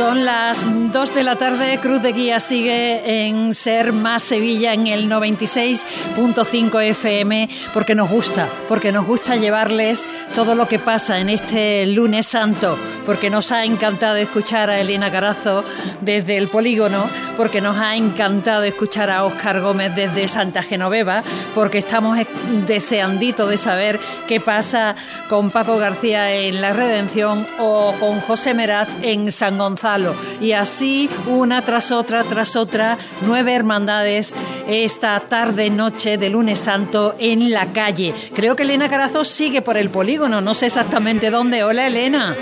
Son las 2 de la tarde, Cruz de Guía sigue en Ser Más Sevilla en el 96.5 FM porque nos gusta, porque nos gusta llevarles todo lo que pasa en este lunes santo, porque nos ha encantado escuchar a Elena Carazo desde el polígono, porque nos ha encantado escuchar a Óscar Gómez desde Santa Genoveva, porque estamos deseandito de saber qué pasa con Paco García en La Redención o con José Meraz en San Gonzalo. Y así, una tras otra, tras otra, nueve hermandades esta tarde, noche de lunes santo en la calle. Creo que Elena Carazo sigue por el polígono, no sé exactamente dónde. Hola, Elena.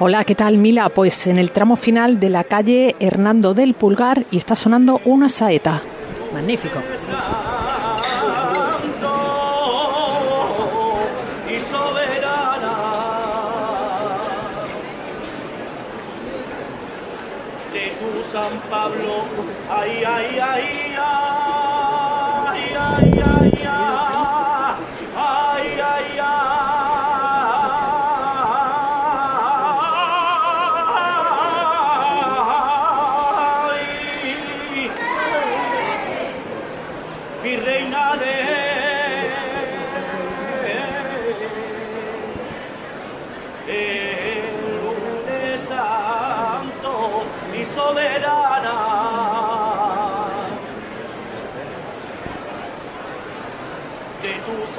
Hola, ¿qué tal Mila? Pues en el tramo final de la calle Hernando del Pulgar y está sonando una saeta. Magnífico. San Pablo, ay, ay, ay,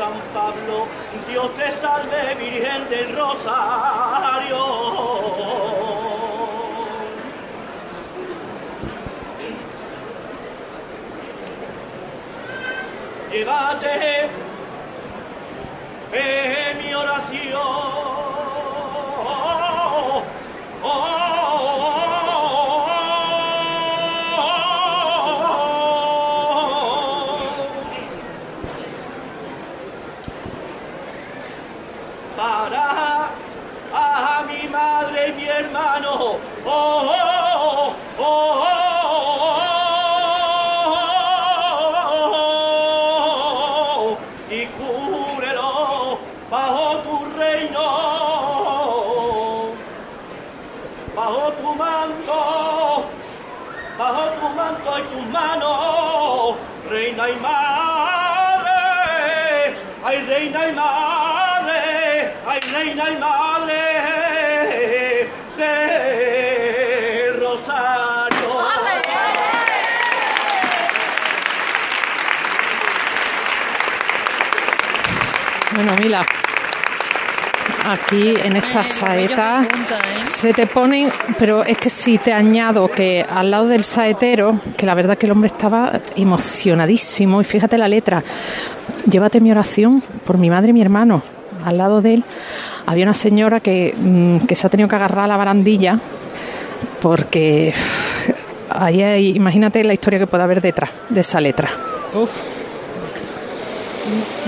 San Pablo, Dios te salve, Virgen del Rosario. Llévate en mi oración. Reina y madre de Rosario. Bueno, Mila, aquí en esta saeta se te ponen, pero es que si te añado que al lado del saetero, que la verdad que el hombre estaba emocionadísimo, y fíjate la letra, llévate mi oración por mi madre y mi hermano. Al lado de él había una señora que, mm, que se ha tenido que agarrar a la barandilla porque ahí hay- imagínate la historia que puede haber detrás de esa letra. Uf.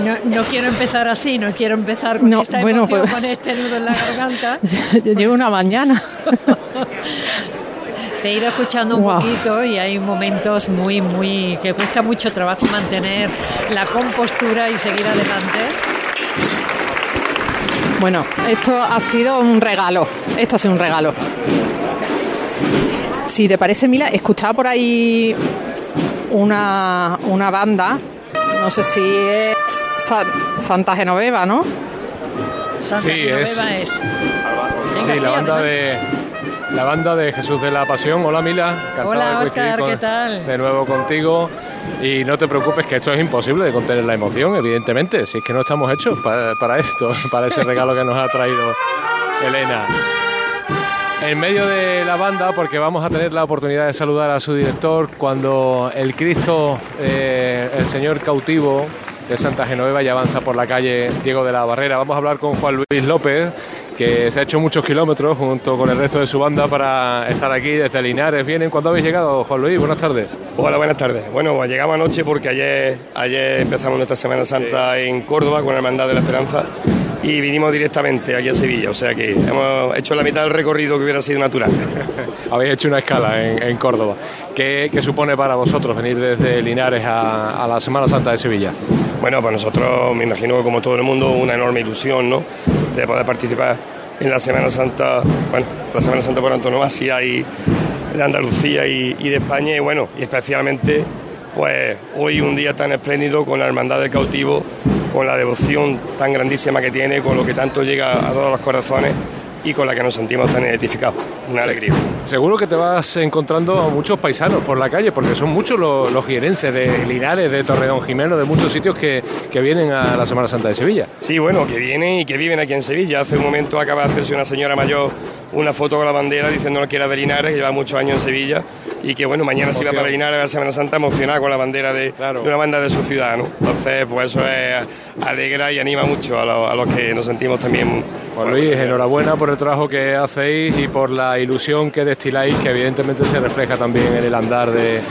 No, no quiero empezar así, no quiero empezar con No, esta bueno, emoción, pues- con este nudo en la garganta. Yo llevo una mañana. Te he ido escuchando un poquito y hay momentos muy, muy que cuesta mucho trabajo mantener la compostura y seguir adelante. Bueno, esto ha sido un regalo. Esto ha sido un regalo. Si te parece, Mila, escuchaba por ahí una, una banda. No sé si es Sa- Santa Genoveva, ¿no? Santa Sí, es- Genoveva es. Sí, sí, la banda de la banda de Jesús de la Pasión. Hola Mila, encantado Hola, de con- ¿qué tal? de nuevo contigo. Y no te preocupes que esto es imposible de contener la emoción, evidentemente. Si es que no estamos hechos para, para esto, para ese regalo que nos ha traído Elena. En medio de la banda, porque vamos a tener la oportunidad de saludar a su director cuando el Cristo, eh, el Señor cautivo de Santa Genoveva ya avanza por la calle Diego de la Barrera. Vamos a hablar con Juan Luis López, que se ha hecho muchos kilómetros junto con el resto de su banda para estar aquí desde Linares. Vienen, ¿cuándo habéis llegado, Juan Luis? Buenas tardes. Hola, buenas tardes. Bueno, pues llegamos anoche porque ayer, ayer empezamos nuestra Semana Santa en Córdoba con la Hermandad de la Esperanza y vinimos directamente aquí a Sevilla, o sea que hemos hecho la mitad del recorrido que hubiera sido natural. Habéis hecho una escala en, Córdoba. ¿Qué, supone para vosotros venir desde Linares a, la Semana Santa de Sevilla? Bueno, para nosotros, me imagino que como todo el mundo, una enorme ilusión, ¿no? De poder participar en la Semana Santa, bueno, la Semana Santa por antonomasia y de Andalucía y, y de España, y bueno, y especialmente, pues hoy un día tan espléndido con la Hermandad del Cautivo con la devoción tan grandísima que tiene, con lo que tanto llega a todos los corazones y con la que nos sentimos tan identificados. Una alegría. Seguro que te vas encontrando a muchos paisanos por la calle, porque son muchos los, los de Linares, de Torreón Jimeno, de muchos sitios que, que, vienen a la Semana Santa de Sevilla. Sí, bueno, que vienen y que viven aquí en Sevilla. Hace un momento acaba de hacerse una señora mayor una foto con la bandera diciendo que era de Linares, que lleva muchos años en Sevilla y que bueno, mañana se va para Linares a la Semana Santa emocionada con la bandera de, una banda de su ciudad, ¿no? Entonces, pues eso es alegra y anima mucho a, los que nos sentimos también. Juan Luis, enhorabuena por el trabajo que hacéis y por la ilusión que destiláis, que evidentemente se refleja también en el andar de,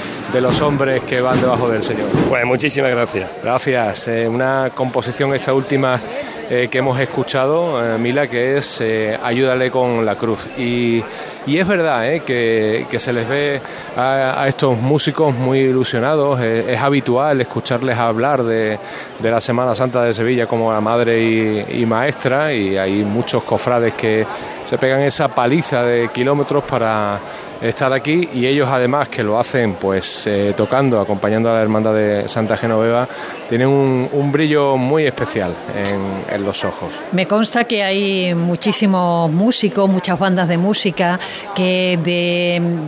los hombres que van debajo del Señor. Pues muchísimas gracias. Gracias. Eh, una composición esta última eh, que hemos escuchado, eh, Mila, que es Ayúdale con la cruz. Y y es verdad ¿eh? que, se les ve a, estos músicos muy ilusionados. Es, habitual escucharles hablar de, la Semana Santa de Sevilla como la madre y, maestra. Y hay muchos cofrades que se pegan esa paliza de kilómetros para estar aquí y ellos además que lo hacen pues eh, tocando, acompañando a la hermandad de Santa Genoveva, tienen un, brillo muy especial en, los ojos. Me consta que hay muchísimos músicos, muchas bandas de música que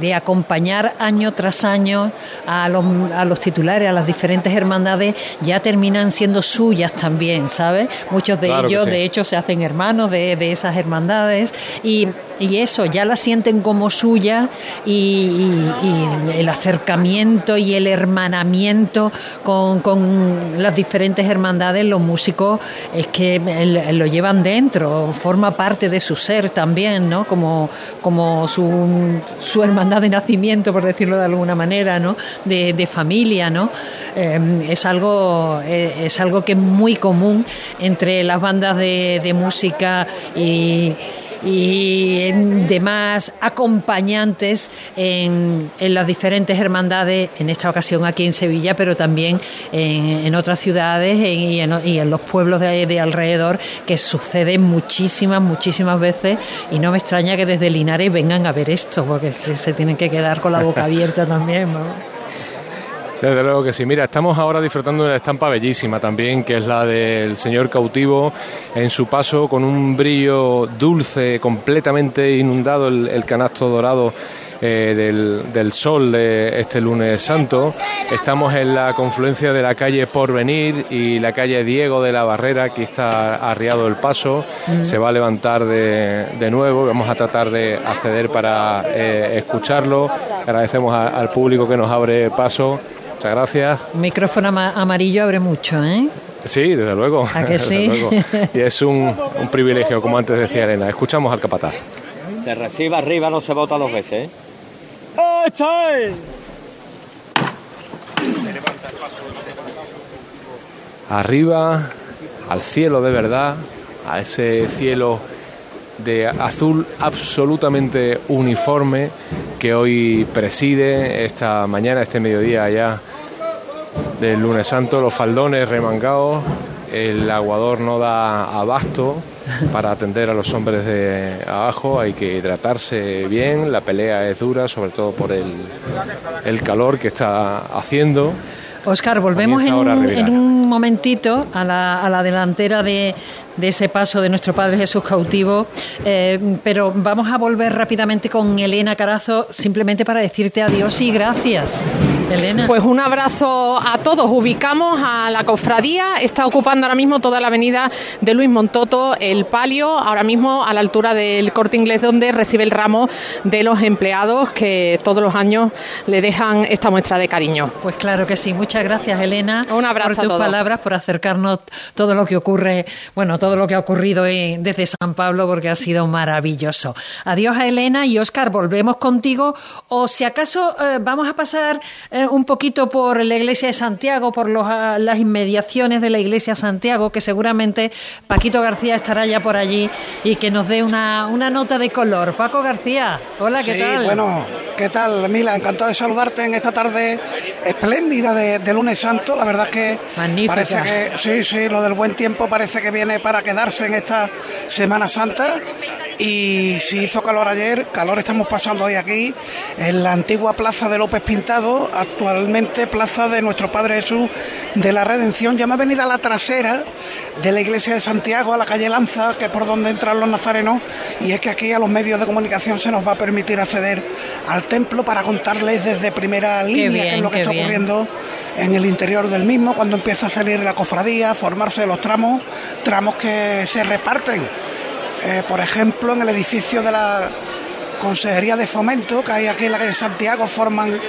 de, acompañar año tras año a los, a los, titulares, a las diferentes hermandades, ya terminan siendo suyas también, ¿sabes? Muchos de ellos, de hecho, se hacen hermanos de, de esas hermandades y y eso, ya la sienten como suya y, el acercamiento y el hermanamiento con, las diferentes hermandades, los músicos, es que lo llevan dentro, forma parte de su ser también, ¿no? Como, como su, su hermandad de nacimiento, por decirlo de alguna manera, ¿no? De, familia, ¿no? Em, es, algo, eh, es algo que es muy común entre las bandas de, de música y y demás acompañantes en, en, las diferentes hermandades, en esta ocasión aquí en Sevilla, pero también en, otras ciudades y, en, los pueblos de, alrededor, que sucede muchísimas, muchísimas veces y no me extraña que desde Linares vengan a ver esto, porque se tienen que quedar con la boca abierta también. Desde luego que sí. Mira, estamos ahora disfrutando de una estampa bellísima también, que es la del señor cautivo en su paso con un brillo dulce, completamente inundado el, canasto dorado. Eh, del, sol de este lunes santo. Estamos en la confluencia de la calle Porvenir y la calle Diego de la Barrera, aquí está arriado el paso, mm. se va a levantar de, de, nuevo, vamos a tratar de acceder para eh, escucharlo. Agradecemos al público que nos abre paso Muchas gracias. micrófono amarillo abre mucho, ¿eh? Sí, desde luego. ¿A que sí? Y es un, privilegio, como antes decía Elena. Escuchamos al capataz. Se recibe arriba, no se vota dos veces, ¿eh? Arriba, al cielo de verdad, a ese cielo de azul absolutamente uniforme que hoy preside esta mañana, este mediodía allá del lunes santo, los faldones remangados, el aguador no da abasto para atender a los hombres de abajo, hay que hidratarse bien, la pelea es dura, sobre todo por el, el calor que está haciendo. Oscar, volvemos en un, momentito a la, a la delantera de, de, ese paso de nuestro Padre Jesús cautivo, eh, pero vamos a volver rápidamente con Elena Carazo simplemente para decirte adiós y gracias. Elena. Pues un abrazo a todos. Ubicamos a la cofradía, está ocupando ahora mismo toda la avenida de Luis Montoto, el palio, ahora mismo a la altura del corte inglés, donde recibe el ramo de los empleados que todos los años le dejan esta muestra de cariño. Pues claro que sí. Muchas gracias, Elena. Un abrazo por tus a todos. palabras, por acercarnos todo lo que ocurre, bueno, todo lo que ha ocurrido en- desde San Pablo, porque ha sido maravilloso. Adiós a Elena y Óscar, volvemos contigo. O si acaso eh, vamos a pasar eh, un poquito por la iglesia de Santiago, por los, ah, las inmediaciones de la iglesia de Santiago, que seguramente Paquito García estará ya por allí y que nos dé una, una nota de color. Paco García, hola, ¿qué sí, tal? bueno, ¿qué tal, Mila? Encantado de saludarte en esta tarde espléndida de, de lunes santo. La verdad es que Magnífica. parece que, sí, sí, lo del buen tiempo parece que viene para quedarse en esta Semana Santa. Y si hizo calor ayer, calor estamos pasando hoy aquí, en la antigua Plaza de López Pintado, actualmente Plaza de Nuestro Padre Jesús de la Redención. Ya me he venido a la trasera de la iglesia de Santiago, a la calle Lanza, que es por donde entran los nazarenos, y es que aquí a los medios de comunicación se nos va a permitir acceder al templo para contarles desde primera línea qué bien, es lo que está bien. ocurriendo en el interior del mismo, cuando empieza a salir la cofradía, formarse los tramos, tramos que se reparten. Eh, por ejemplo, en el edificio de la Consejería de Fomento, que hay aquí en la calle Santiago, forman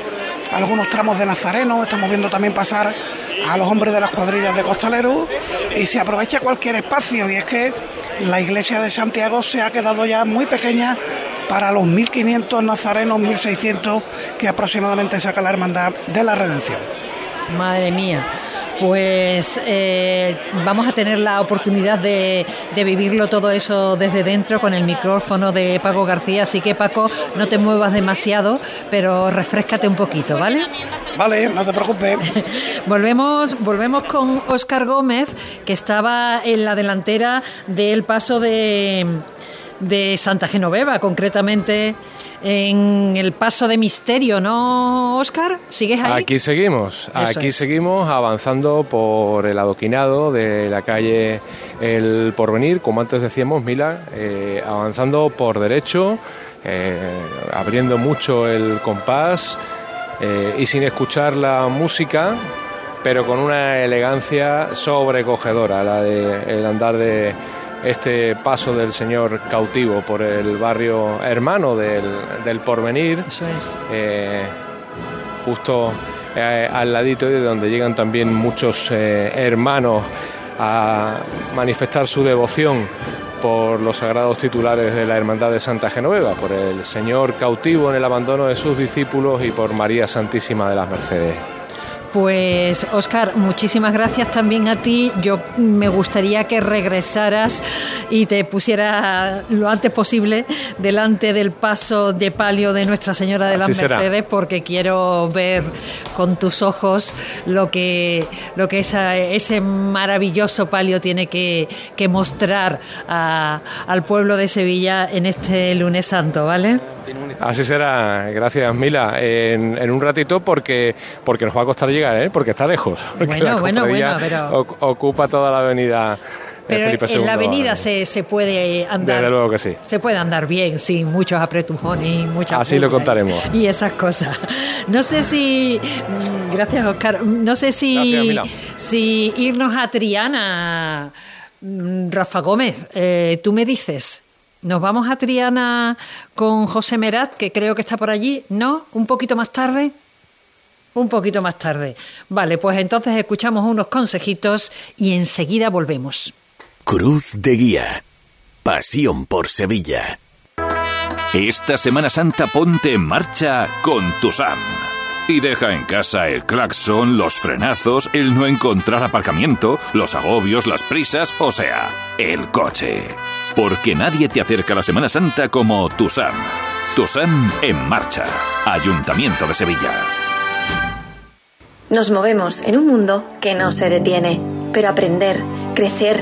algunos tramos de Nazareno, estamos viendo también pasar a los hombres de las cuadrillas de costaleros y se aprovecha cualquier espacio y es que la iglesia de Santiago se ha quedado ya muy pequeña para los 1.500 nazarenos, 1.600 que aproximadamente saca la Hermandad de la Redención. Madre mía. Pues eh, vamos a tener la oportunidad de, de vivirlo todo eso desde dentro con el micrófono de Paco García. Así que Paco, no te muevas demasiado, pero refrescate un poquito, ¿vale? Vale, no te preocupes. Volvemos, volvemos con Óscar Gómez, que estaba en la delantera del paso de, de Santa Genoveva, concretamente en el paso de Misterio, ¿no, Óscar? ¿Sigues ahí? Aquí seguimos, Eso aquí es. seguimos avanzando por el adoquinado de la calle El Porvenir, como antes decíamos, Mila, eh, avanzando por derecho, eh, abriendo mucho el compás eh, y sin escuchar la música, pero con una elegancia sobrecogedora, la de el andar de este paso del señor cautivo por el barrio hermano del, del Porvenir Eso es. eh, justo eh, al ladito de donde llegan también muchos eh, hermanos a manifestar su devoción por los sagrados titulares de la Hermandad de Santa Genoveva, por el Señor cautivo en el abandono de sus discípulos y por María Santísima de las Mercedes. Pues, Oscar, muchísimas gracias también a ti. Yo me gustaría que regresaras y te pusieras lo antes posible delante del paso de palio de Nuestra Señora de las será. Mercedes, porque quiero ver con tus ojos lo que, lo que esa- ese maravilloso palio tiene que, que mostrar a- al pueblo de Sevilla en este lunes santo, ¿vale? Así será, gracias Mila, en, en un ratito porque porque nos va a costar llegar, ¿eh? porque está lejos. Porque Bueno, la bueno, bueno, pero- oc- ocupa toda la avenida eh, Pero Felipe en la avenida se, se puede andar. Desde luego que sí. Se puede andar bien, sin muchos apretujones y muchas Así lo contaremos. Y esas cosas. No sé si. mm, Gracias, Oscar. No sé si. Gracias, Mila. si irnos a Triana. mm, Rafa Gómez, eh, tú me dices. ¿Nos vamos a Triana con José Merat, que creo que está por allí? ¿No? ¿Un poquito más tarde? Un poquito más tarde. Vale, pues entonces escuchamos unos consejitos y enseguida volvemos. Cruz de Guía. Pasión por Sevilla. Esta Semana Santa ponte en marcha con tu SAM. Y deja en casa el claxon, los frenazos, el no encontrar aparcamiento, los agobios, las prisas, o sea, el coche. Porque nadie te acerca a la Semana Santa como tu SAM. Tu SAM en marcha. Ayuntamiento de Sevilla. Nos movemos en un mundo que no se detiene, pero aprender, crecer,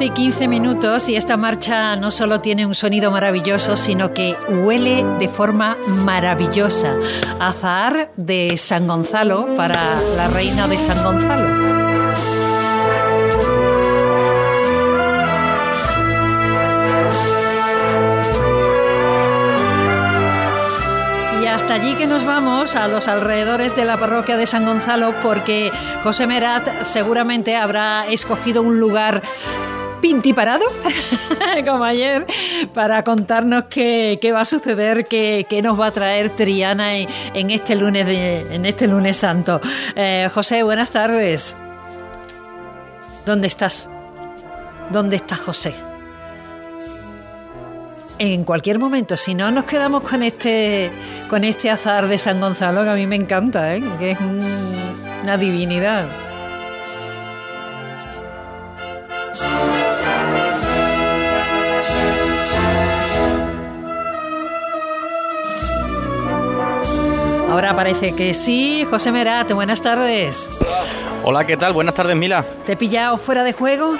Las 2 y 15 minutos y esta marcha no solo tiene un sonido maravilloso, sino que huele de forma maravillosa. Azahar de San Gonzalo para la reina de San Gonzalo. Y hasta allí que nos vamos, a los alrededores de la parroquia de San Gonzalo, porque José Merat seguramente habrá escogido un lugar pintiparado, como ayer, para contarnos qué, qué va a suceder, qué, qué, nos va a traer Triana en, en este lunes de, en este lunes santo. Eh, José, buenas tardes. ¿Dónde estás? ¿Dónde está José? en cualquier momento. Si no, nos quedamos con este, con este azar de San Gonzalo, que a mí me encanta, ¿eh? que es un, una divinidad. Ahora parece que sí. José Merat, buenas tardes. Hola, ¿qué tal? Buenas tardes, Mila. ¿Te he pillado fuera de juego?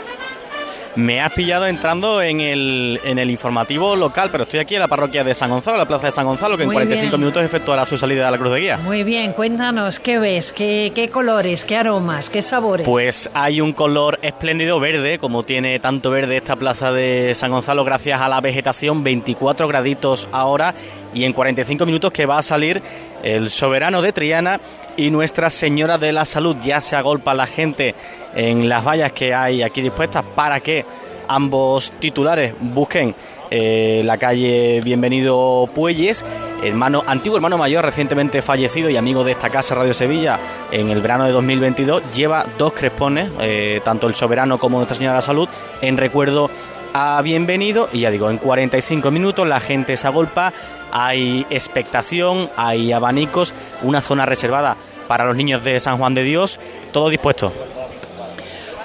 Me has pillado entrando en el, en el informativo local, pero estoy aquí en la parroquia de San Gonzalo, la plaza de San Gonzalo, que Muy en 45 bien. minutos efectuará su salida a la Cruz de Guía. Muy bien, cuéntanos, ¿qué ves? ¿Qué, qué colores? ¿Qué aromas? ¿Qué sabores? Pues hay un color espléndido verde, como tiene tanto verde esta plaza de San Gonzalo gracias a la vegetación, 24 graditos ahora y en 45 minutos que va a salir el soberano de Triana y Nuestra Señora de la Salud. Ya se agolpa la gente en las vallas que hay aquí dispuestas para que ambos titulares busquen eh, la calle Bienvenido Puelles, hermano, antiguo hermano mayor recientemente fallecido y amigo de esta casa Radio Sevilla en el verano de 2022, lleva dos crespones, eh, tanto el soberano como Nuestra Señora de la Salud, en recuerdo a Bienvenido y ya digo, en 45 minutos la gente se agolpa, hay expectación, hay abanicos, una zona reservada para los niños de San Juan de Dios, todo dispuesto.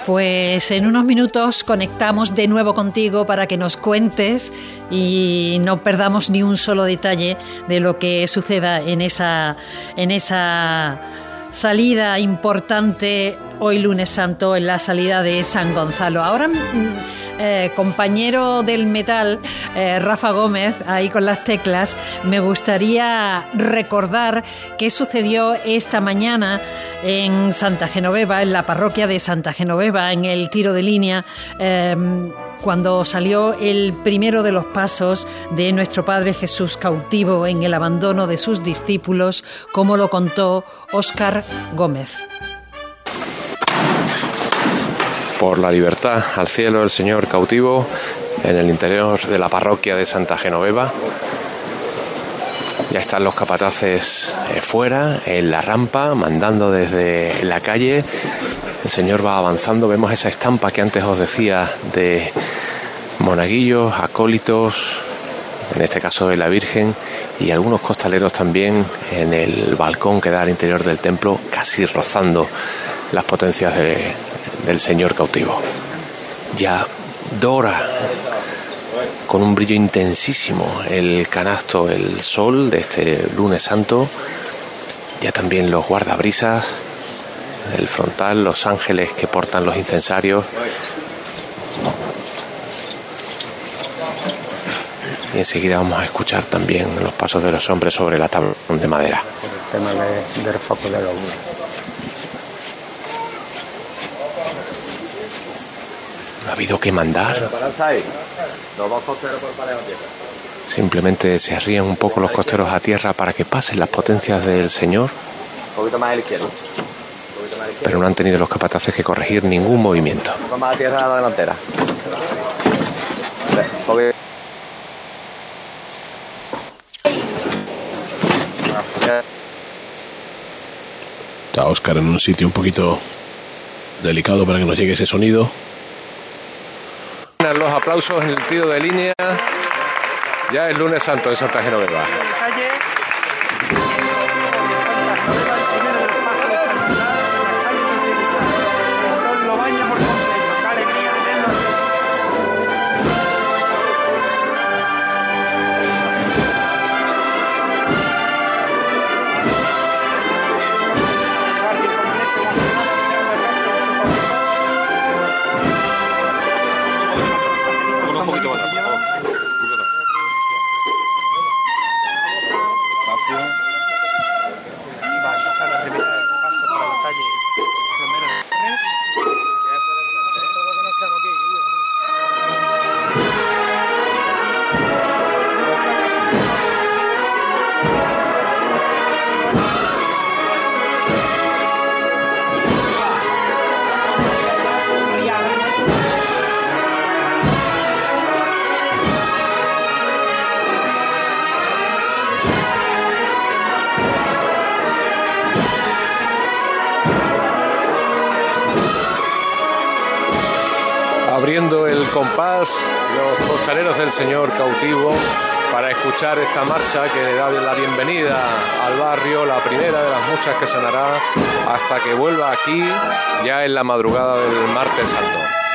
Pues en unos minutos conectamos de nuevo contigo para que nos cuentes y no perdamos ni un solo detalle de lo que suceda en esa, en esa salida importante hoy lunes santo, en la salida de San Gonzalo. Ahora, mm, eh, compañero del metal, eh, Rafa Gómez, ahí con las teclas, me gustaría recordar qué sucedió esta mañana en Santa Genoveva, en la parroquia de Santa Genoveva, en el tiro de línea. eh, cuando salió el primero de los pasos de nuestro Padre Jesús cautivo en el abandono de sus discípulos, como lo contó Óscar Gómez. por la libertad al cielo el Señor cautivo en el interior de la parroquia de Santa Genoveva. Ya están los capataces eh, fuera, en la rampa, mandando desde la calle. El Señor va avanzando. Vemos esa estampa que antes os decía de monaguillos, acólitos, en este caso de la Virgen, y algunos costaleros también en el balcón que da al interior del templo, casi rozando las potencias de- del Señor cautivo. Ya dora con un brillo intensísimo el canasto, el sol de este lunes santo, ya también los guardabrisas, el frontal, los ángeles que portan los incensarios. Y enseguida vamos a escuchar también los pasos de los hombres sobre la tabla de madera. El tema de- del foco de la luz. Ha habido que mandar. Simplemente se ríen un poco los costeros a tierra para que pasen las potencias del Señor. Un poquito más a la izquierda. Pero no han tenido los capataces que corregir ningún movimiento. Vamos a tierra a la delantera. Está Oscar en un sitio un poquito delicado para que nos llegue ese sonido. Los aplausos en el tiro de línea. Ya es lunes santo de Santa Genoveva. Escuchar esta marcha que le da la bienvenida al barrio, la primera de las muchas que sonará hasta que vuelva aquí ya en la madrugada del martes santo.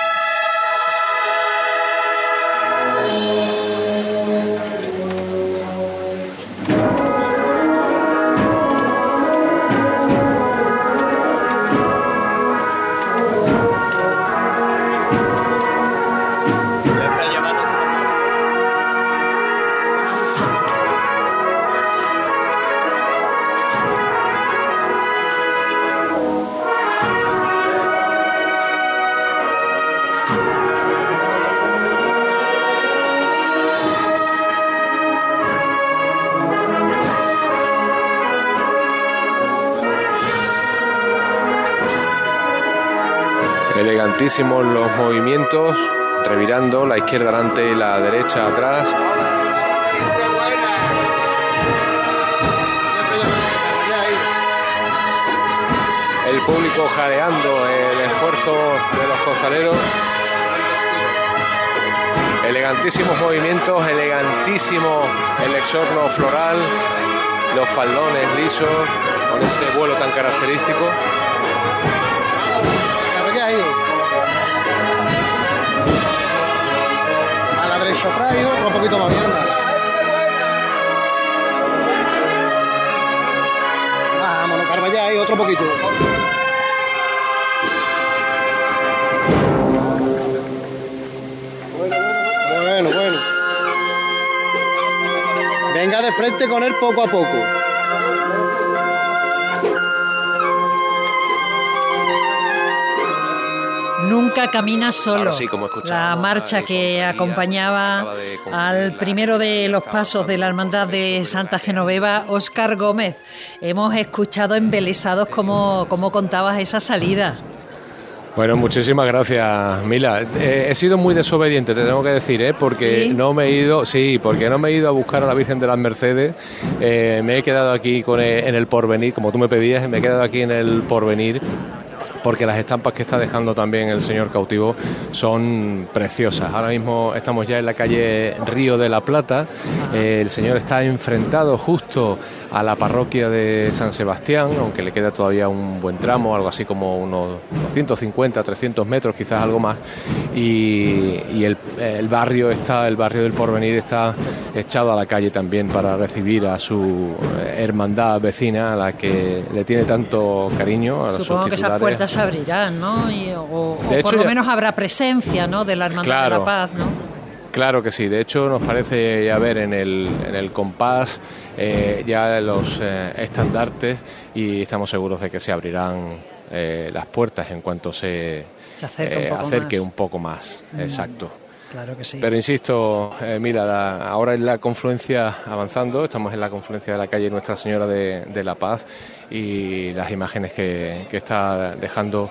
Los movimientos, revirando la izquierda adelante y la derecha atrás. El público jadeando el esfuerzo de los costaleros. Elegantísimos movimientos, elegantísimo el exorno floral, los faldones lisos, con ese vuelo tan característico. A la derecha atrás y otro un poquito más bien. Vámonos, carva ya ahí, otro poquito. Bueno, bueno. Venga de frente con él poco a poco. Nunca camina solo. Ahora sí, como la marcha que acompañaba al primero de los pasos de la Hermandad de Santa Genoveva, Óscar Gómez. Hemos escuchado embelesados cómo, cómo contabas esa salida. Bueno, muchísimas gracias, Mila. Eh, he sido muy desobediente, te tengo que decir, ¿eh? porque ¿Sí? no me he ido, sí, porque no me he ido a buscar a la Virgen de las Mercedes. Eh, me he quedado aquí con el- en el porvenir, como tú me pedías, me he quedado aquí en el porvenir. Porque las estampas que está dejando también el señor cautivo son preciosas. Ahora mismo estamos ya en la calle Río de la Plata. Eh, el señor está enfrentado justo a la parroquia de San Sebastián, aunque le queda todavía un buen tramo, algo así como unos 250, 300 metros, quizás algo más. Y, y el, el barrio está, el barrio del Porvenir está echado a la calle también para recibir a su hermandad vecina, a la que le tiene tanto cariño. A Supongo que esas puertas se abrirán, ¿no? Y- o o De hecho, por lo menos habrá presencia, ¿no? De la Hermandad de la Paz, ¿no? Claro que sí, de hecho nos parece ya ver en el, en el compás eh, ya los eh, estandartes y estamos seguros de que se abrirán eh, las puertas en cuanto se, Se acerque un eh, poco acerque más. un poco más. Mm. Exacto. Claro que sí. Pero insisto, mira, la- ahora es la confluencia avanzando, estamos en la confluencia de la calle Nuestra Señora de, de la Paz y las imágenes que, que está dejando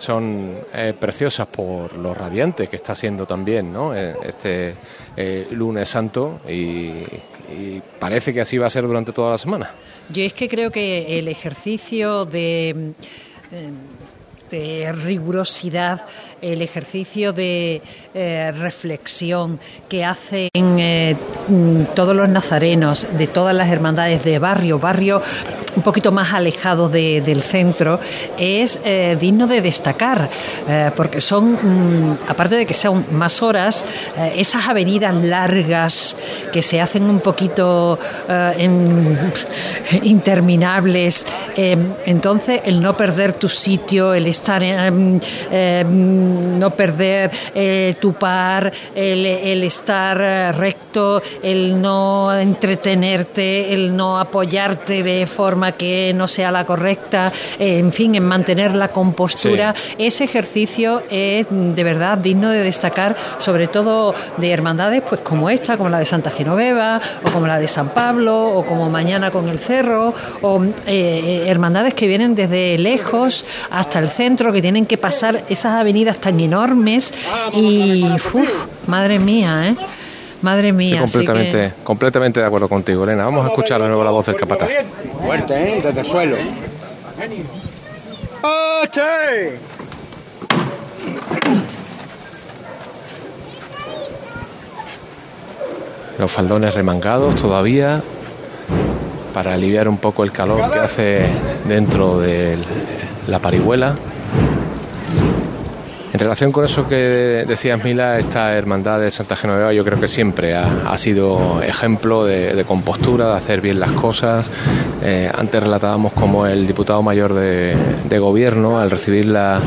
son eh, preciosas por lo radiante que está siendo también ¿no? Eh, este eh, lunes santo y, parece que así va a ser durante toda la semana. Yo es que creo que el ejercicio de rigurosidad, el ejercicio de eh, reflexión que hacen eh, todos los nazarenos de todas las hermandades de barrio, barrio un poquito más alejado de- del centro, es eh, digno de destacar, porque son, mm, aparte de que sean más horas, esas avenidas largas que se hacen un poquito en- interminables, entonces el no perder tu sitio, el estar, en, no perder eh, tu par, el, el estar eh, recto, el no entretenerte, el no apoyarte de forma que no sea la correcta, eh, en fin, en mantener la compostura. Ese ejercicio es de verdad digno de destacar, sobre todo de hermandades pues como esta, como la de Santa Genoveva, o como la de San Pablo, o como mañana con el Cerro, o eh, hermandades que vienen desde lejos hasta el centro, que tienen que pasar esas avenidas tan enormes y, uf, madre mía, ¿eh? Madre mía. Estoy así que- completamente, completamente de acuerdo contigo, Elena. Vamos a escuchar de nuevo la voz del capataz. Fuerte, ¿eh? Desde el suelo. ¡Oche! Los faldones remangados todavía para aliviar un poco el calor que hace dentro de la parihuela. En relación con eso que decías, Mila, esta hermandad de Santa Genoveva yo creo que siempre ha, ha sido ejemplo de, de compostura, de hacer bien las cosas. Eh, antes relatábamos como el diputado mayor de, de gobierno, al recibir la-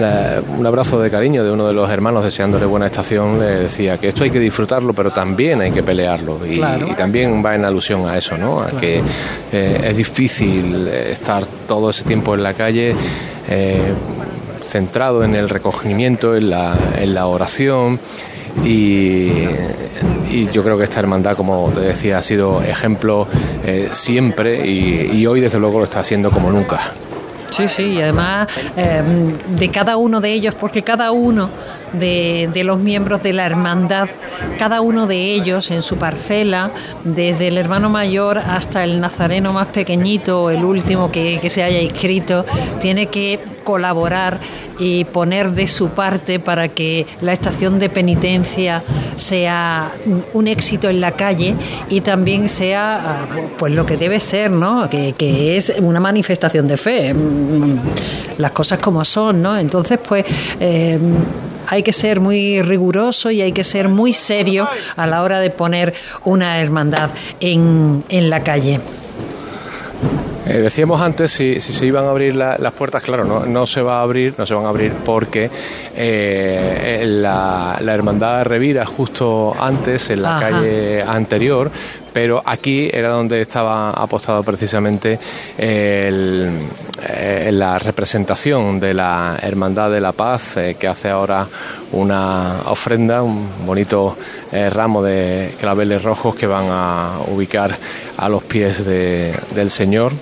la- un abrazo de cariño de uno de los hermanos deseándole buena estación, le decía que esto hay que disfrutarlo, pero también hay que pelearlo. Y, Claro. y también va en alusión a eso, ¿no? A que eh, es difícil estar todo ese tiempo en la calle. eh, centrado en el recogimiento, en la, en la oración y, yo creo que esta hermandad, como te decía, ha sido ejemplo eh, siempre y, y hoy desde luego lo está haciendo como nunca. Sí, sí, y además eh, de cada uno de ellos, porque cada uno de, los miembros de la hermandad, cada uno de ellos en su parcela, desde el hermano mayor hasta el nazareno más pequeñito, el último que, se haya inscrito, tiene que colaborar y poner de su parte para que la estación de penitencia sea un éxito en la calle y también sea pues lo que debe ser, ¿no? Que, que es una manifestación de fe, mm, las cosas como son, ¿no? Entonces, pues eh, hay que ser muy riguroso y hay que ser muy serio a la hora de poner una hermandad en, en la calle. Eh, decíamos antes si, si se iban a abrir la- las puertas, claro, no, no se va a abrir, no se van a abrir porque eh, la, la hermandad revira justo antes en la Ajá. calle anterior, pero aquí era donde estaba apostado precisamente el- eh, la representación de la Hermandad de la Paz, eh, que hace ahora una ofrenda, un bonito eh, ramo de claveles rojos que van a ubicar a los pies de- del Señor.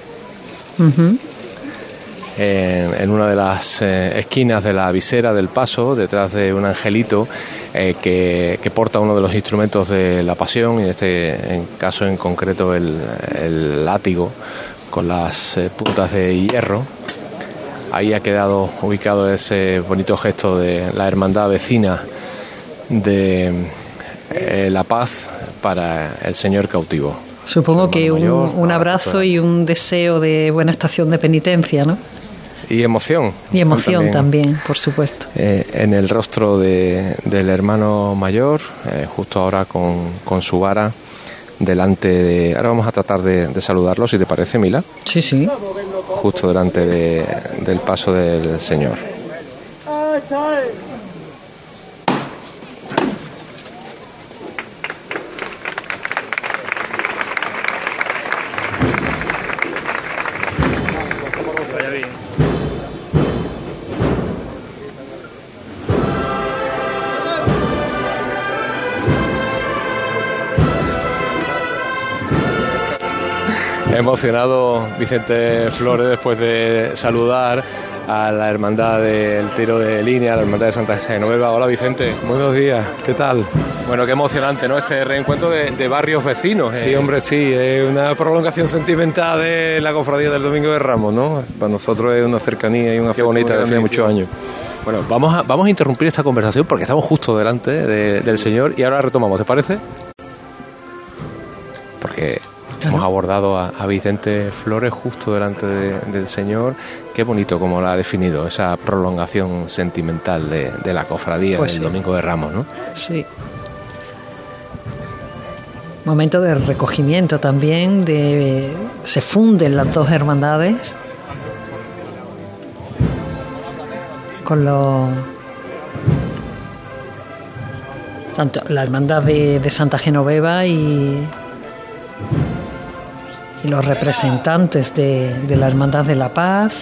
En, en una de las eh, esquinas de la visera del paso, detrás de un angelito eh, que, que porta uno de los instrumentos de la pasión, y en este en caso en concreto el, el látigo con las eh, puntas de hierro. Ahí ha quedado ubicado ese bonito gesto de la hermandad vecina de eh, la paz para el señor cautivo. Supongo que un, mayor, un abrazo y un deseo de buena estación de penitencia, ¿no? Y emoción. Y emoción también, por supuesto. eh, en el rostro de- del hermano mayor, eh, justo ahora con, con su vara delante de... Ahora vamos a tratar de, de saludarlo, si te parece, Mila, Sí, sí. justo delante de- del paso del Señor. Emocionado Vicente Flores después de saludar a la hermandad del tiro de línea, la hermandad de Santa Genoveva. Hola Vicente. Buenos días, ¿qué tal? Bueno, qué emocionante, ¿no? Este reencuentro de, varios vecinos. Sí, hombre, sí, es una prolongación sentimental de la cofradía del Domingo de Ramos, ¿no? Para nosotros es una cercanía y una qué bonita de muchos años. Bueno, vamos a, vamos a interrumpir esta conversación porque estamos justo delante del Señor y ahora retomamos, ¿te parece? Porque hemos abordado a, Vicente Flores justo delante del Señor. Qué bonito como lo ha definido, esa prolongación sentimental de, la cofradía pues del Domingo de Ramos, ¿no? Sí. Momento de recogimiento también, de se funden las dos hermandades con los tanto la hermandad de, Santa Genoveva y, y los representantes de, de, la hermandad de la paz.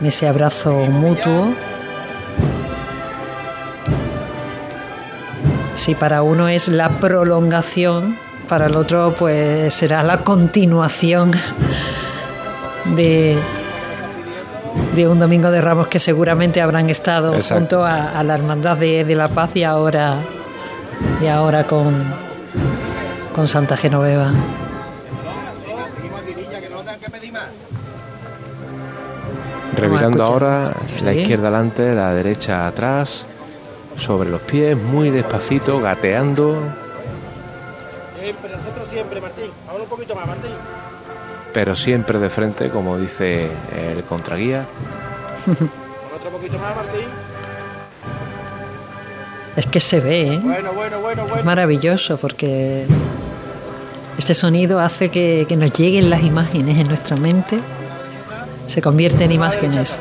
En ese abrazo mutuo. Si para uno es la prolongación para el otro pues será la continuación de de un Domingo de Ramos que seguramente habrán estado junto a, la Hermandad de, la Paz y ahora, y ahora con, con Santa Genoveva. Revirando ahora, la izquierda adelante, la derecha atrás, sobre los pies, muy despacito, gateando. nosotros siempre, Martín. un poquito más, Martín pero siempre de frente, como dice el contraguía. Otro poquito más, Martín. Es que se ve, ¿eh? Bueno, bueno, bueno, Es maravilloso porque este sonido hace que, que nos lleguen las imágenes en nuestra mente, se convierte en imágenes.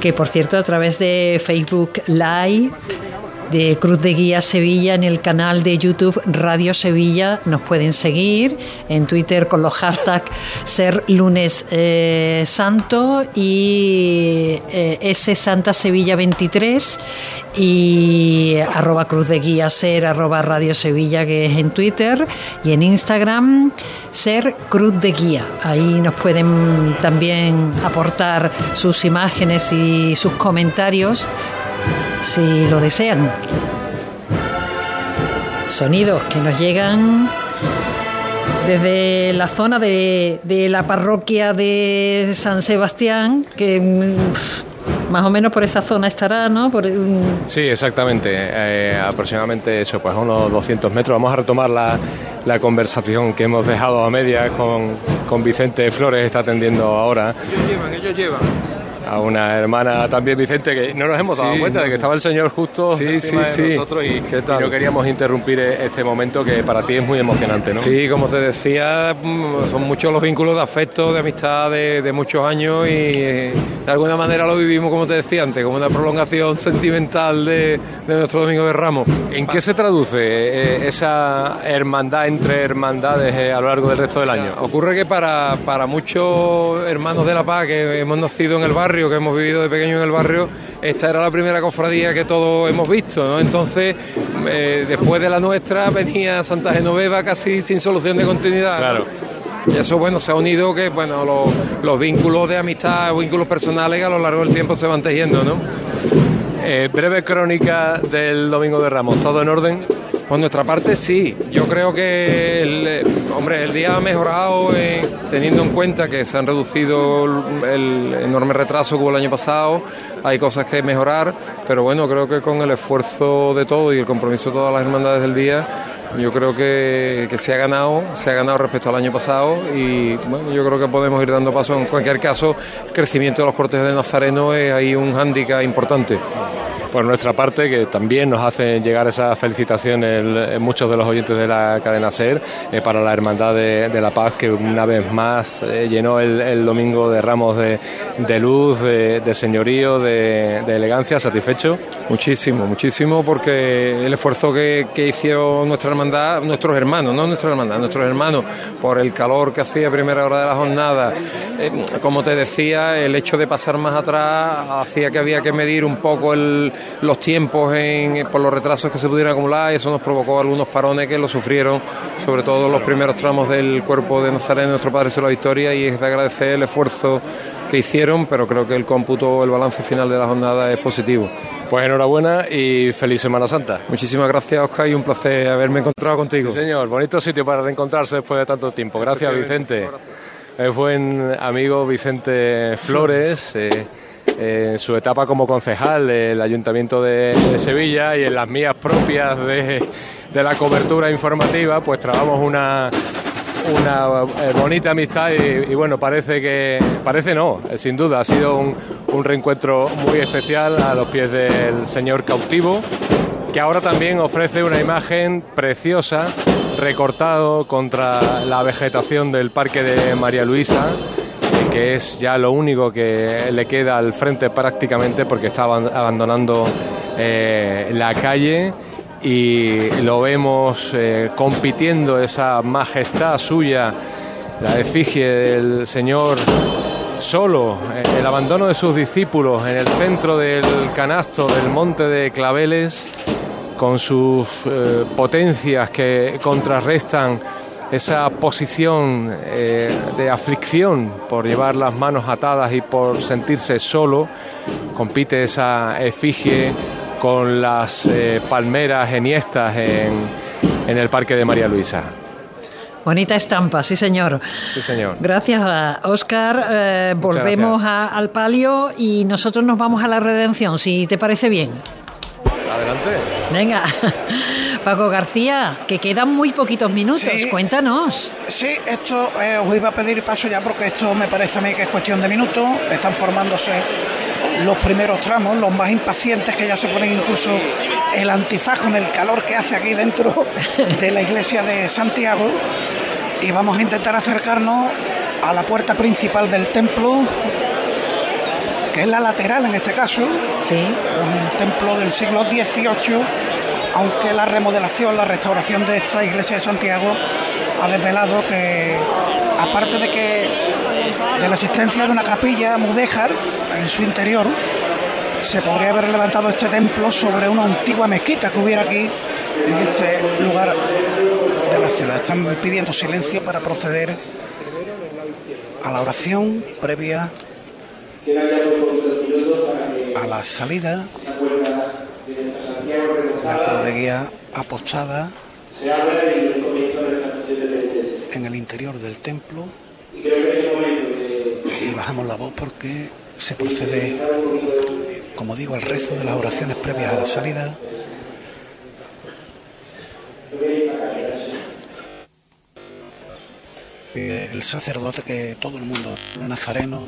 Que por cierto a través de Facebook Live de Cruz de Guía Sevilla en el canal de YouTube Radio Sevilla. Nos pueden seguir en Twitter con los hashtags Ser Lunes eh, Santo y eh, S Santa Sevilla 23 y arroba Cruz de Guía Ser, arroba Radio Sevilla que es en Twitter y en Instagram Ser Cruz de Guía. Ahí nos pueden también aportar sus imágenes y sus comentarios si lo desean. Sonidos que nos llegan desde la zona de, la parroquia de San Sebastián, que mm, más o menos por esa zona estará, ¿no? Por, sí, exactamente, eh, aproximadamente eso, pues unos 200 metros. Vamos a retomar la, la conversación que hemos dejado a medias con, con Vicente Flores, está atendiendo ahora. Ellos llevan, ellos llevan a una hermana también, Vicente, que no nos hemos dado cuenta de que estaba el Señor justo sí, encima de nosotros y, no queríamos interrumpir e-, este momento que para ti es muy emocionante, ¿no? Sí, como te decía, mm, son muchos los vínculos de afecto, de amistad de, muchos años y eh, de alguna manera lo vivimos, como te decía antes, como una prolongación sentimental de, nuestro Domingo de Ramos. ¿En qué se traduce eh, esa hermandad entre hermandades eh, a lo largo del resto del año? Ocurre que para, para muchos hermanos de La Paz que hemos nacido en el barrio, que hemos vivido de pequeño en el barrio, esta era la primera cofradía que todos hemos visto, ¿no? Entonces, eh, después de la nuestra venía Santa Genoveva casi sin solución de continuidad. Claro. Y eso, bueno, se ha unido que, bueno, los, vínculos de amistad, vínculos personales a lo largo del tiempo se van tejiendo, ¿no? Eh, breve crónica del Domingo de Ramos, ¿todo en orden? Por nuestra parte sí, yo creo que el, hombre, el día ha mejorado eh, teniendo en cuenta que se han reducido el, enorme retraso que hubo el año pasado, hay cosas que mejorar, pero bueno, creo que con el esfuerzo de todo y el compromiso de todas las hermandades del día, yo creo que, se ha ganado, se ha ganado respecto al año pasado y bueno, yo creo que podemos ir dando paso. En cualquier caso, el crecimiento de los cortes de Nazareno es ahí un hándicap importante. Por nuestra parte, que también nos hacen llegar esa felicitación el- muchos de los oyentes de la cadena SER eh, para la Hermandad de, la Paz, que una vez más eh, llenó el, domingo de ramos de, de luz, de, señorío, de, elegancia, satisfecho. Muchísimo, muchísimo, porque el esfuerzo que, que hicieron nuestra hermandad, nuestros hermanos, no nuestra hermandad, nuestros hermanos, por el calor que hacía a primera hora de la jornada, eh, como te decía, el hecho de pasar más atrás hacía que había que medir un poco el- los tiempos en- por los retrasos que se pudieran acumular y eso nos provocó algunos parones que lo sufrieron, sobre todo los primeros tramos del cuerpo de Nazareno, nuestro Padre de la Victoria, y es de agradecer el esfuerzo que hicieron, pero creo que el cómputo, el balance final de la jornada es positivo. Pues enhorabuena y feliz Semana Santa. Muchísimas gracias, Oscar, y un placer haberme encontrado contigo. Sí, señor, bonito sitio para reencontrarse después de tanto tiempo. Gracias, Vicente. Es buen amigo Vicente Flores. eh, en su etapa como concejal del Ayuntamiento de, Sevilla y en las mías propias de, la cobertura informativa, pues trabamos una, una eh, bonita amistad y, y bueno, parece que, parece no, eh, sin duda, ha sido un, un reencuentro muy especial a los pies del señor cautivo, que ahora también ofrece una imagen preciosa, recortado contra la vegetación del Parque de María Luisa, eh, que es ya lo único que le queda al frente prácticamente porque está aban- abandonando eh, la calle y lo vemos eh, compitiendo esa majestad suya, la efigie del Señor solo, eh, el abandono de sus discípulos en el centro del canasto del monte de Claveles, con sus potencias que contrarrestan esa posición eh, de aflicción por llevar las manos atadas y por sentirse solo, compite esa efigie con las eh, palmeras enhiestas en, en el Parque de María Luisa. Bonita estampa, sí señor. Sí, señor. Gracias, Oscar. Eh, volvemos a- al palio y nosotros nos vamos a la redención, si te parece bien. Adelante. Venga, Paco García, que quedan muy poquitos minutos, Sí. cuéntanos. Sí, esto eh, os iba a pedir paso ya porque esto me parece a mí que es cuestión de minutos. Están formándose los primeros tramos, los más impacientes que ya se ponen incluso el antifaz con el calor que hace aquí dentro de la iglesia de Santiago. Y vamos a intentar acercarnos a la puerta principal del templo, que es la lateral en este caso. Sí. Un templo del siglo XVIII, aunque la remodelación, la restauración de esta iglesia de Santiago ha desvelado que, aparte de que de la existencia de una capilla mudéjar en su interior, se podría haber levantado este templo sobre una antigua mezquita que hubiera aquí en este lugar de la ciudad. Están pidiendo silencio para proceder a la oración previa a la salida la cruz de guía apostada en el interior del templo. Y bajamos la voz porque se procede, como digo, al rezo de las oraciones previas a la salida. El sacerdote que todo el mundo, el nazareno,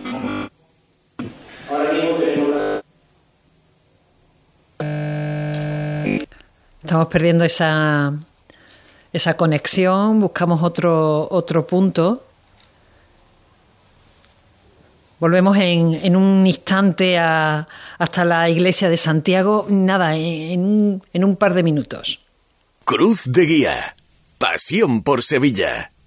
Estamos perdiendo esa, esa conexión, buscamos otro, otro punto. Volvemos en, en un instante a- hasta la iglesia de Santiago, nada, en, en un par de minutos. Cruz de Guía. Pasión por Sevilla.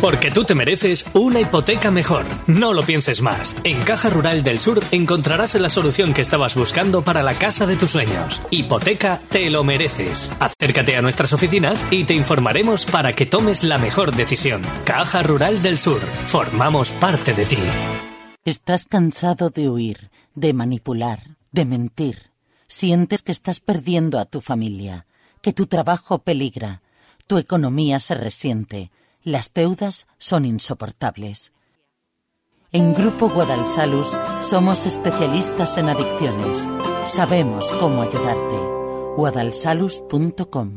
Porque tú te mereces una hipoteca mejor. No lo pienses más. En Caja Rural del Sur encontrarás la solución que estabas buscando para la casa de tus sueños. Hipoteca te lo mereces. Acércate a nuestras oficinas y te informaremos para que tomes la mejor decisión. Caja Rural del Sur. Formamos parte de ti. ¿Estás cansado de huir, de manipular, de mentir? ¿Sientes que estás perdiendo a tu familia, que tu trabajo peligra, tu economía se resiente? Las deudas son insoportables. En Grupo Guadalsalus somos especialistas en adicciones. Sabemos cómo ayudarte. guadalsalus.com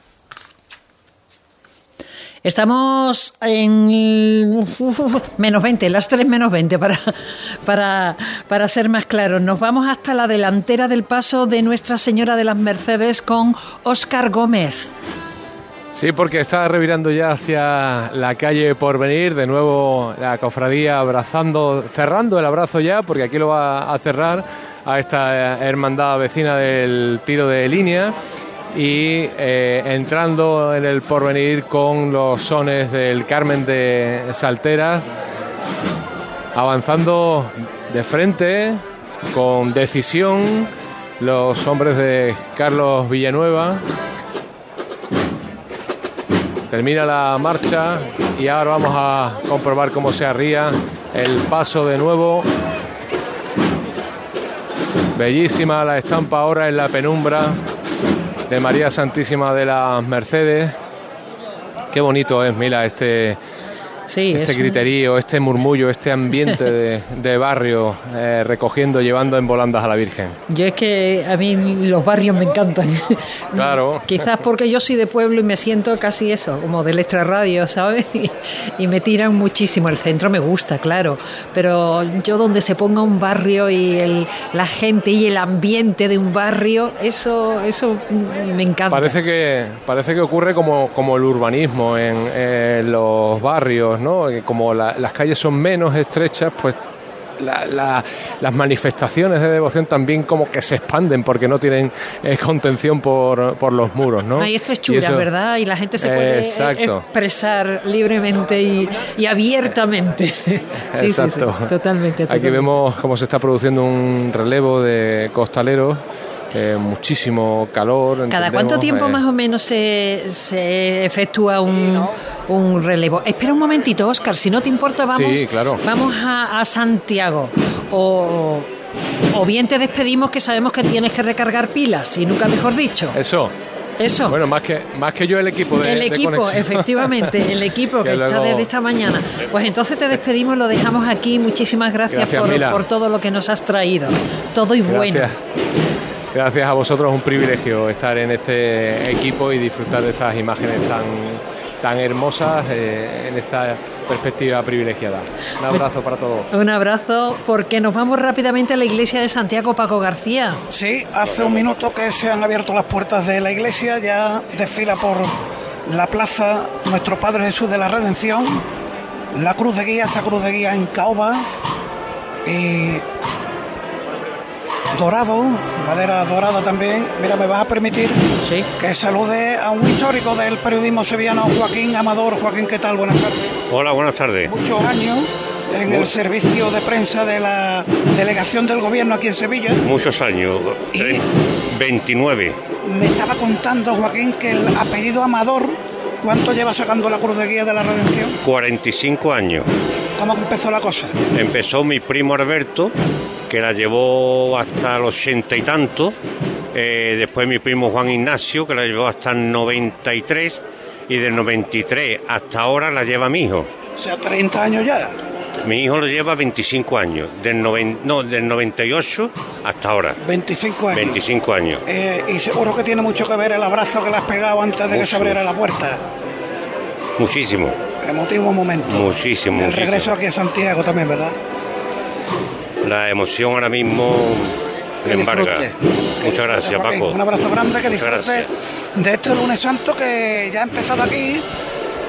Estamos en menos 20, las 3 menos 20 para, para, para ser más claros. Nos vamos hasta la delantera del paso de Nuestra Señora de las Mercedes con Óscar Gómez. Sí, porque está revirando ya hacia la calle Porvenir, de nuevo la cofradía abrazando, cerrando el abrazo ya, porque aquí lo va a cerrar a esta hermandad vecina del tiro de línea y eh, entrando en el porvenir con los sones del Carmen de Salteras, avanzando de frente, con decisión, los hombres de Carlos Villanueva. Termina la marcha y ahora vamos a comprobar cómo se arría el paso de nuevo. Bellísima la estampa ahora en la penumbra de María Santísima de las Mercedes. Qué bonito es, Mila, este, este griterío, este murmullo, este ambiente de, barrio eh, recogiendo, llevando en volandas a la Virgen. Yo es que a mí los barrios me encantan. Claro. Quizás porque yo soy de pueblo y me siento casi eso, como del extrarradio, ¿sabes? Y, me tiran muchísimo. El centro me gusta, claro, pero yo donde se ponga un barrio y el, la gente y el ambiente de un barrio, eso, eso me encanta. Parece que, parece que ocurre como, como el urbanismo en los barrios como las calles son menos estrechas, pues las manifestaciones de devoción también como que se expanden porque no tienen eh, contención por, por, los muros, ¿no? Hay estrechuras, ¿verdad? Y la gente se puede expresar libremente y, abiertamente. Exacto. totalmente, Aquí vemos cómo se está produciendo un relevo de costaleros eh, muchísimo calor. ¿Cada cuánto tiempo eh, más o menos se, se efectúa un, un, relevo? Espera un momentito, Oscar, si no te importa, vamos, vamos a, Santiago. O, o bien te despedimos que sabemos que tienes que recargar pilas, y nunca mejor dicho. Eso. Eso. Bueno, más que, más que yo el equipo de El equipo, efectivamente, el equipo que, está desde esta mañana. Pues entonces te despedimos, lo dejamos aquí. Muchísimas gracias, por, por, todo lo que nos has traído. Todo y bueno. Gracias a vosotros, es un privilegio estar en este equipo y disfrutar de estas imágenes tan, tan hermosas eh, en esta perspectiva privilegiada. Un abrazo para todos. Un abrazo, porque nos vamos rápidamente a la iglesia de Santiago Paco García. Sí, hace un minuto que se han abierto las puertas de la iglesia, ya desfila por la plaza nuestro Padre Jesús de la Redención, la cruz de guía, esta cruz de guía en caoba y dorado, madera dorada también. Mira, me vas a permitir que salude a un histórico del periodismo sevillano, Joaquín Amador. Joaquín, ¿qué tal? Buenas tardes. Hola, buenas tardes. Muchos años en el servicio de prensa de la delegación del gobierno aquí en Sevilla. Muchos años, tre- 29. Me estaba contando Joaquín que el apellido Amador, ¿cuánto lleva sacando la Cruz de Guía de la Redención? 45 años. ¿Cómo empezó la cosa? Empezó mi primo Alberto, que la llevó hasta los ochenta y tanto. Eh, después mi primo Juan Ignacio, que la llevó hasta el 93. Y del 93 hasta ahora la lleva mi hijo. O sea, 30 años ya. Mi hijo lo lleva 25 años. Del, noven- no, del 98 hasta ahora. 25 años. 25 años. Eh, y seguro que tiene mucho que ver el abrazo que le has pegado antes de que se abriera la puerta. Muchísimo. Emotivo momento. Muchísimo. El muchísimo. regreso aquí a Santiago también, ¿verdad? La emoción ahora mismo Que embarga. Muchas gracias, Paco. Un abrazo grande, que Muchas disfrute gracias. de este lunes santo que ya ha empezado aquí.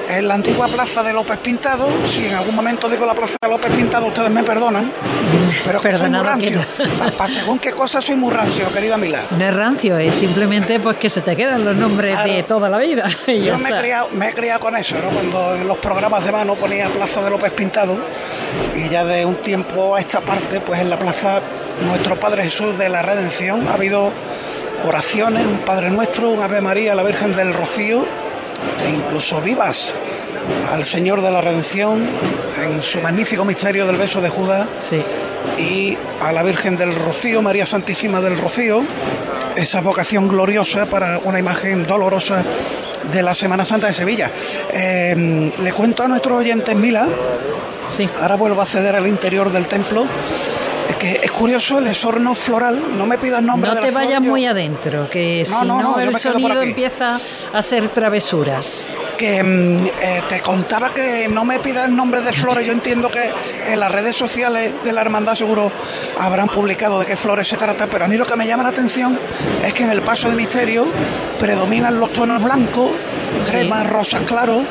En la antigua plaza de López Pintado, si en algún momento digo la plaza de López Pintado, ustedes me perdonan, pero que soy muy rancio. Para según qué cosa soy muy rancio, querida Mila. No es rancio, es simplemente pues que se te quedan los nombres de toda la vida. y Yo me he, criado, me he criado con eso, ¿no? Cuando en los programas de mano ponía Plaza de López Pintado y ya de un tiempo a esta parte, pues en la plaza Nuestro Padre Jesús de la Redención ha habido oraciones, un Padre Nuestro, un Ave María la Virgen del Rocío e incluso vivas al Señor de la Redención en su magnífico misterio del beso de Judas y a la Virgen del Rocío, María Santísima del Rocío, esa vocación gloriosa para una imagen dolorosa de la Semana Santa de Sevilla. Eh, le cuento a nuestros oyentes, Mila, ahora vuelvo a acceder al interior del templo, es que es curioso el esorno floral, no me pidas nombre No de te la flor, vayas yo- muy adentro, que No, si no, no, el sonido empieza a hacer travesuras. que mm, eh, te contaba que no me pidas nombres de flores. Yo entiendo que en las redes sociales de la hermandad seguro habrán publicado de qué flores se trata, pero a mí lo que me llama la atención es que en el paso de misterio predominan los tonos blancos, cremas, rosas claros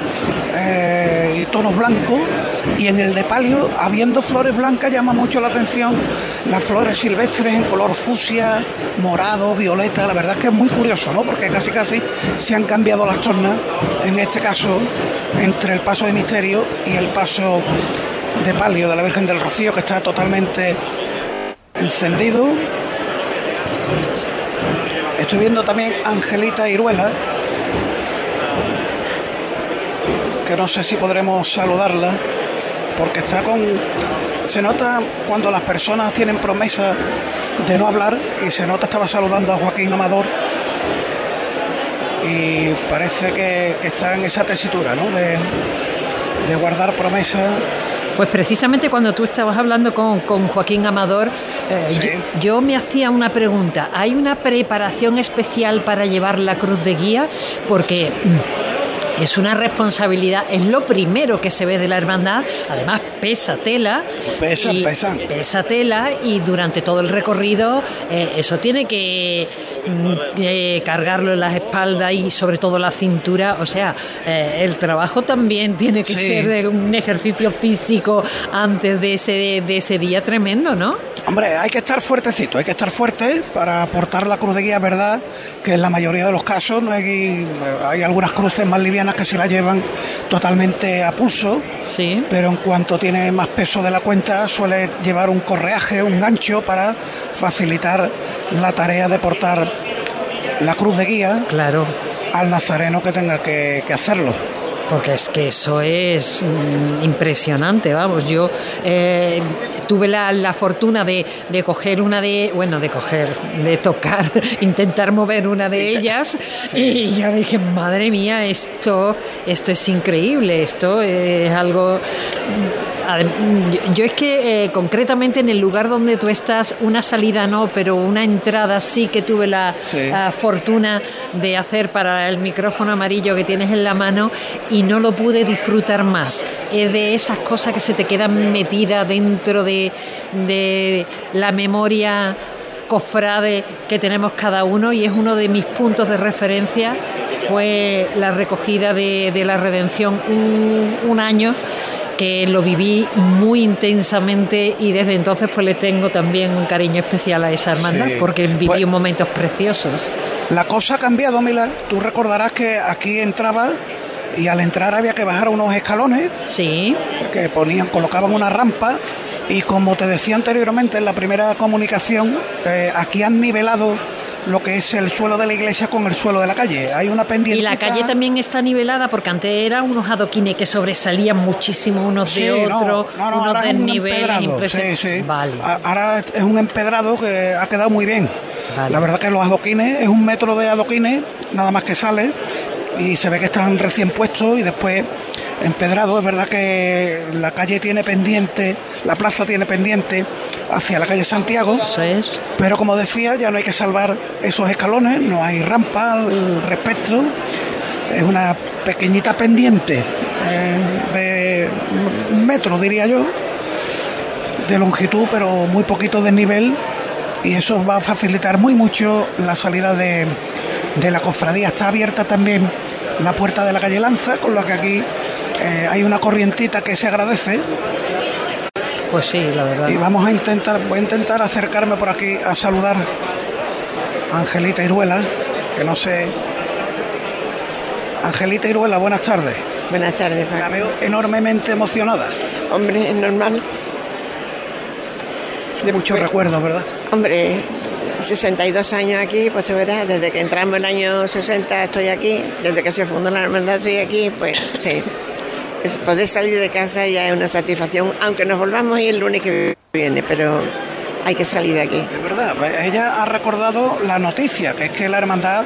eh, y tonos blancos, y en el de palio, habiendo flores blancas, llama mucho la atención las flores silvestres en color fucsia, morado, violeta. La verdad es que es muy curioso, ¿no? Porque casi casi se han cambiado las tornas, en este caso, entre el paso de misterio y el paso de palio de la Virgen del Rocío, que está totalmente encendido. Estoy viendo también Angelita Iruela, que no sé si podremos saludarla, porque está con... Se nota cuando las personas tienen promesa de no hablar y se nota estaba saludando a Joaquín Amador y parece que, que está en esa tesitura, ¿no? De, de guardar promesa. Pues precisamente cuando tú estabas hablando con, con Joaquín Amador, eh, Sí. yo, yo me hacía una pregunta. ¿Hay una preparación especial para llevar la cruz de guía? Porque es una responsabilidad, es lo primero que se ve de la hermandad. Además, pesa tela. Pesan, y- pesan. Pesa tela y durante todo el recorrido eh, eso tiene que mm, eh, cargarlo en las espaldas y sobre todo la cintura. O sea, eh, el trabajo también tiene que Sí. ser de un ejercicio físico antes de ese, de ese día tremendo, ¿no? Hombre, hay que estar fuertecito, hay que estar fuerte para portar la cruz de guía, ¿verdad? Que en la mayoría de los casos no hay, hay algunas cruces más livianas que se la llevan totalmente a pulso. Sí. Pero en cuanto tiene más peso de la cuenta, suele llevar un correaje, un gancho para facilitar la tarea de portar la cruz de guía. Claro. Al nazareno que tenga que, que hacerlo. Porque es que eso es mm, impresionante, vamos. Yo eh, tuve la, la fortuna de, de coger una de, bueno, de coger, de tocar, intentar mover una de ellas y yo dije, madre mía, esto, esto es increíble, esto es algo... Yo- es que eh, concretamente en el lugar donde tú estás, una salida no, pero una entrada sí que tuve la Sí. fortuna de hacer para el micrófono amarillo que tienes en la mano y no lo pude disfrutar más. Es de esas cosas que se te quedan metidas dentro de, de la memoria cofrade que tenemos cada uno y es uno de mis puntos de referencia fue la recogida de, de la redención un, un año que lo viví muy intensamente y desde entonces pues le tengo también un cariño especial a esa hermandad Sí. porque viví Pues- momentos preciosos. La cosa ha cambiado, Milan. Tú recordarás que aquí entraba y al entrar había que bajar unos escalones. Sí. Que ponían, colocaban una rampa y como te decía anteriormente en la primera comunicación, eh, aquí han nivelado lo que es el suelo de la iglesia con el suelo de la calle. Hay una pendiente. Y la calle también está nivelada porque antes eran unos adoquines que sobresalían muchísimo unos de Sí, no, otros, no, no, unos ahora es un desniveles sí, sí. Vale. Ahora es un empedrado que ha quedado muy bien. La verdad que los adoquines es un metro de adoquines, nada más que sale, y se ve que están recién puestos y después empedrado. Es verdad que la calle tiene pendiente, la plaza tiene pendiente hacia la calle Santiago. Pero como decía, ya no hay que salvar esos escalones, no hay rampa al respecto. Es una pequeñita pendiente eh, de un metro, diría yo, de longitud, pero muy poquito de nivel. Y eso va a facilitar muy mucho la salida de, de la cofradía. Está abierta también la puerta de la calle Lanza, con lo que aquí eh, hay una corrientita que se agradece. Pues sí, la verdad. Y vamos a intentar, voy a intentar acercarme por aquí a saludar a Angelita Iruela, que no sé. Angelita Iruela, buenas tardes. Buenas tardes, La veo enormemente emocionada. Hombre, es normal. De muchos recuerdos, ¿verdad? Hombre, 62 años aquí, pues tú verás, desde que entramos el año 60 estoy aquí, desde que se fundó la hermandad estoy aquí, pues sí. Es- poder salir de casa ya es una satisfacción, aunque nos volvamos ir el lunes que viene, pero hay que salir de aquí. Es verdad, pues ella ha recordado la noticia, que es que la hermandad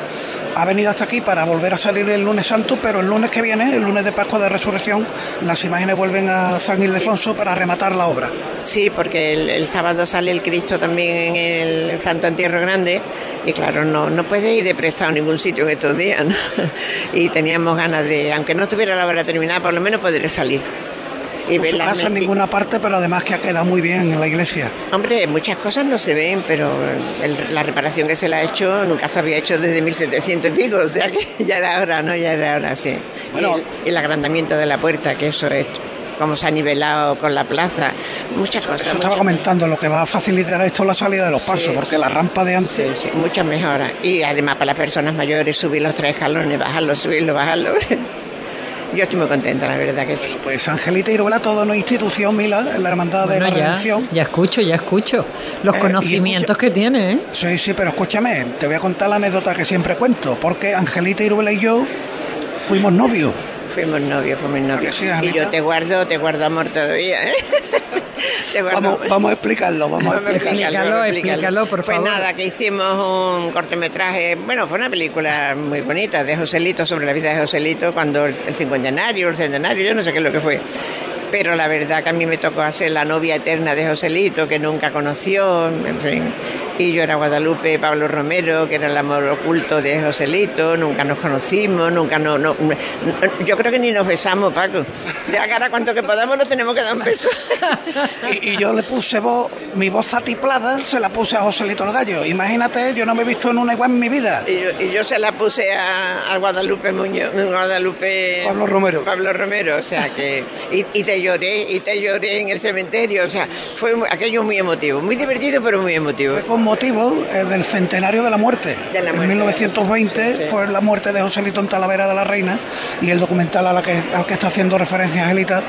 ha venido hasta aquí para volver a salir el lunes santo, pero el lunes que viene, el lunes de Pascua de Resurrección, las imágenes vuelven a San Ildefonso para rematar la obra. Sí, porque el, sábado sale el Cristo también en el Santo Entierro Grande y claro, no, no puede ir de prestado a ningún sitio en estos días, ¿no? Y teníamos ganas de, aunque no tuviera la obra terminada, por lo menos poder salir. Y No se casa en ninguna parte, pero además que ha quedado muy bien en la iglesia. Hombre, muchas cosas no se ven, pero el- la reparación que se le ha hecho nunca se había hecho desde 1700 y pico, o sea que ya era hora, ¿no? Ya era hora, sí. Y el, el agrandamiento de la puerta, que eso es como se ha nivelado con la plaza, muchas cosas. Eso estaba comentando, lo que va a facilitar esto es la salida de los pasos, porque la rampa de antes... Sí, sí, muchas mejoras. Y además para las personas mayores subir los tres escalones, bajarlo, subirlo, bajarlo. Yo estoy muy contenta, la verdad que sí. Pues Angelita Iruela, toda una institución, Mila, en la Hermandad de la ya, Redención. ya escucho, ya escucho los Eh, y conocimientos que tiene, ¿eh? Sí, sí, pero escúchame, te voy a contar la anécdota que siempre cuento, porque Angelita Iruela y yo fuimos novios. Fuimos novios, fuimos novios. y yo te guardo, te guardo amor todavía, ¿eh? Te guardo Vamos, amor. vamos a explicarlo, vamos a explicarlo. Explícalo, explícalo, por pues favor. nada, que hicimos un cortometraje, bueno, fue una película muy bonita de Joselito, sobre la vida de Joselito, cuando el, el cincuentenario, el centenario, yo no sé qué es lo que fue. Pero la verdad que a mí me tocó hacer la novia eterna de Joselito, que nunca conoció, en fin. Y yo era Guadalupe Pablo Romero, que era el amor oculto de Joselito, nunca nos conocimos, nunca no, no, no- yo creo que ni nos besamos, Paco. Ya ahora cuanto que podamos nos tenemos que dar un beso. Y, y yo le puse voz, mi voz atiplada, se la puse a Joselito el Gallo. Imagínate, yo no me he visto en una igual en mi vida. Y yo, y yo se la puse a, a Guadalupe Muñoz, Guadalupe Pablo Romero. Pablo Romero, o sea que y, y te lloré, y te lloré en el cementerio, o sea, fue aquello muy emotivo, muy divertido pero muy emotivo. Con motivo eh, del centenario de la muerte. De la en muerte. 1920 fue la muerte de Joselito en Talavera de la Reina y el documental a la que, al que está haciendo referencia Angelita,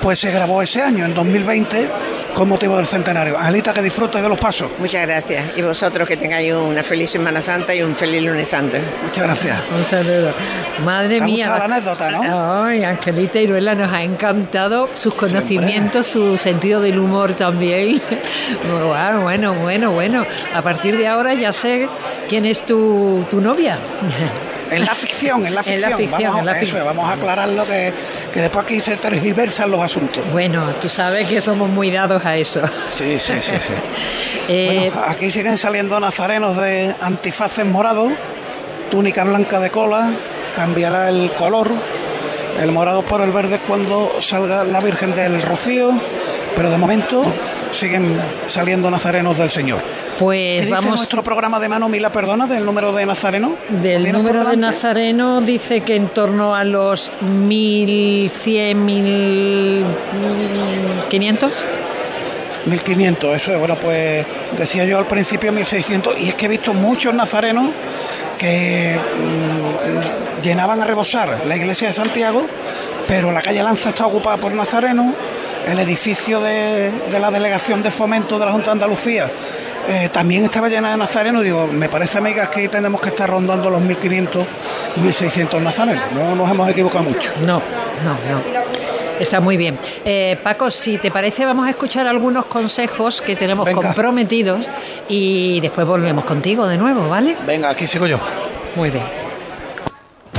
pues se grabó ese año, en 2020, con motivo del centenario. Angelita, que disfrute de los pasos. Muchas gracias. Y vosotros que tengáis una feliz Semana Santa y un feliz lunes santo. Muchas gracias. Un saludo. Madre ¿Te ha mía. la anécdota, no? Ay, Angelita Iruela nos ha encantado sus conocimientos, su sentido del humor también. Bueno, bueno, bueno, bueno. A partir de ahora ya sé quién es tu, tu novia. En la ficción, en la En ficción. la ficción, vamos, en la eso ficción. vamos a aclararlo que, que después aquí se tergiversan los asuntos. Bueno, tú sabes que somos muy dados a eso. Sí, sí, sí, sí. Eh, Bueno, aquí siguen saliendo nazarenos de antifaces morados, túnica blanca de cola, cambiará el color, el morado por el verde cuando salga la Virgen del Rocío, pero de momento siguen saliendo nazarenos del Señor. Pues ¿Qué dice nuestro programa de mano, Mila, perdona, del número de nazareno? Del ¿Tienes número de? Nazareno dice que en torno a los 1100, 1500. 1500, eso es, bueno, pues decía yo al principio 1600, y es que he visto muchos nazarenos que mm, llenaban a rebosar la iglesia de Santiago, pero la calle Lanza está ocupada por nazarenos, el edificio de, de la delegación de fomento de la Junta de Andalucía eh, también estaba llena de nazarenos. Digo, me parece, amigas, que tenemos que estar rondando los 1.500, 1.600 nazarenos. No nos hemos equivocado mucho. No, no, no. Está muy bien. Eh, Paco, si te parece, vamos a escuchar algunos consejos que tenemos Venga. comprometidos y después volvemos contigo de nuevo, ¿vale? Venga, aquí sigo yo. Muy bien.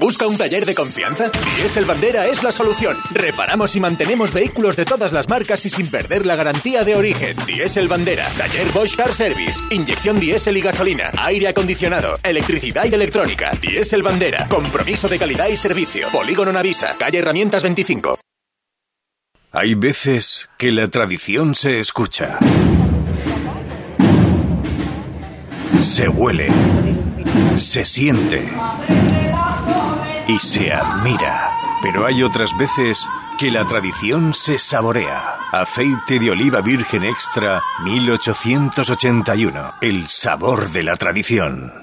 ¿Busca un taller de confianza? Diesel Bandera es la solución. Reparamos y mantenemos vehículos de todas las marcas y sin perder la garantía de origen. Diesel Bandera, taller Bosch Car Service, inyección diésel y gasolina, aire acondicionado, electricidad y electrónica. Diesel Bandera, compromiso de calidad y servicio. Polígono Navisa, calle Herramientas 25. Hay veces que la tradición se escucha. Se huele. Se siente. Y se admira. Pero hay otras veces que la tradición se saborea. Aceite de oliva virgen extra 1881. El sabor de la tradición.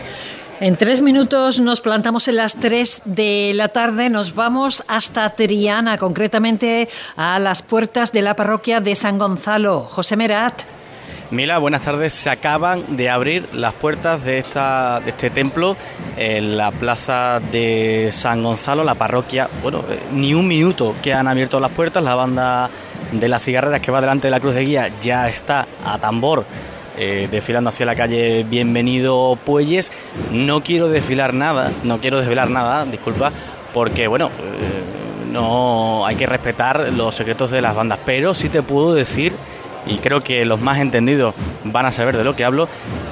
En tres minutos nos plantamos en las tres de la tarde, nos vamos hasta Triana, concretamente a las puertas de la parroquia de San Gonzalo. José Merat. Mila, buenas tardes. Se acaban de abrir las puertas de, esta, de este templo en la plaza de San Gonzalo, la parroquia. Bueno, eh, ni un minuto que han abierto las puertas. La banda de las cigarreras que va delante de la cruz de guía ya está a tambor eh, desfilando hacia la calle Bienvenido Puelles. No quiero desfilar nada, no quiero desvelar nada, disculpa, porque bueno, eh, no hay que respetar los secretos de las bandas, pero sí te puedo decir y creo que los más entendidos van a saber de lo que hablo.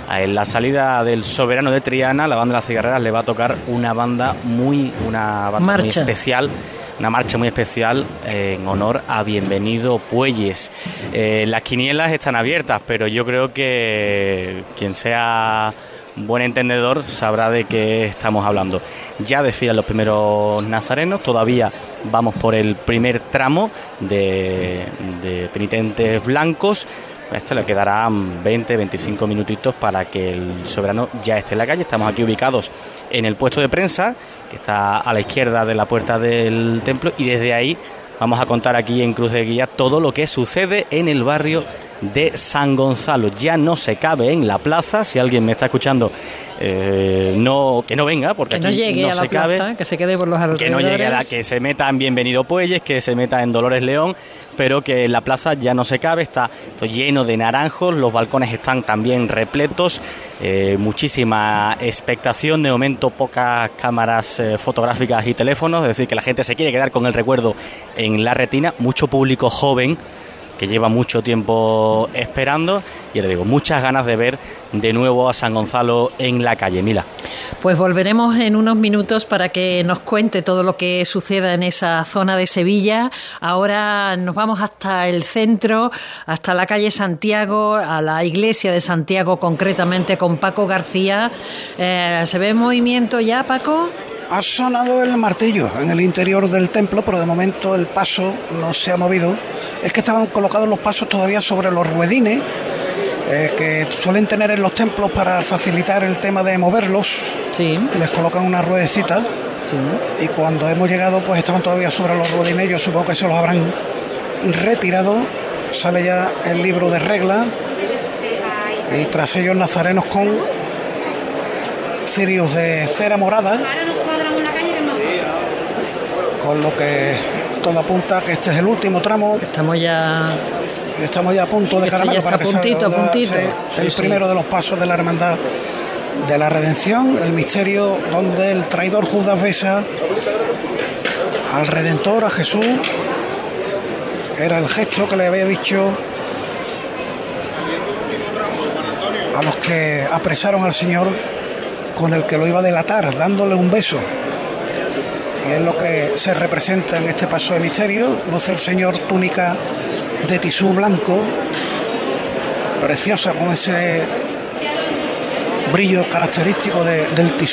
En la salida del Soberano de Triana, la banda de las cigarreras le va a tocar una banda muy, una banda muy especial, una marcha muy especial eh, en honor a Bienvenido Puelles. Eh, las quinielas están abiertas, pero yo creo que quien sea buen entendedor sabrá de qué estamos hablando. Ya desfilan los primeros nazarenos, todavía vamos por el primer tramo de, de penitentes blancos. Este le quedarán 20, 25 minutitos para que el soberano ya esté en la calle. Estamos aquí ubicados en el puesto de prensa, que está a la izquierda de la puerta del templo, y desde ahí vamos a contar aquí en Cruz de Guía todo lo que sucede en el barrio de San Gonzalo. Ya no se cabe en la plaza, si alguien me está escuchando, eh, no que no venga, porque Que no aquí llegue no a la se cabe. plaza, que se quede por los alrededores. que no llegue a la que se meta en Bienvenido Puelles, que se meta en Dolores León, pero que la plaza ya no se cabe, está esto lleno de naranjos, los balcones están también repletos, eh, muchísima expectación, de momento pocas cámaras eh, fotográficas y teléfonos, es decir, que la gente se quiere quedar con el recuerdo en la retina, mucho público joven que lleva mucho tiempo esperando y le digo, muchas ganas de ver de nuevo a San Gonzalo en la calle Mila. Pues volveremos en unos minutos para que nos cuente todo lo que suceda en esa zona de Sevilla. Ahora nos vamos hasta el centro, hasta la calle Santiago, a la iglesia de Santiago concretamente con Paco García. Eh, ¿Se ve movimiento ya, Paco? Ha sonado el martillo en el interior del templo, pero de momento el paso no se ha movido. Es que estaban colocados los pasos todavía sobre los ruedines eh, que suelen tener en los templos para facilitar el tema de moverlos. Sí. Les colocan una ruedecita. Y cuando hemos llegado, pues estaban todavía sobre los ruedines. Yo supongo que se los habrán retirado. Sale ya el libro de regla. Y tras ellos nazarenos con cirios de cera morada. Con lo que todo apunta que este es el último tramo. Estamos ya. Estamos ya a punto de caramelo para que puntito, puntito. sí, el Sí, primero sí. de los pasos de la hermandad de la redención, el misterio donde el traidor Judas besa al Redentor, a Jesús. Era el gesto que le había dicho a los que apresaron al Señor con el que lo iba a delatar, dándole un beso. Y es lo que se representa en este paso de misterio. Luce el Señor túnica de tisú blanco, preciosa con ese brillo característico de- del tisú.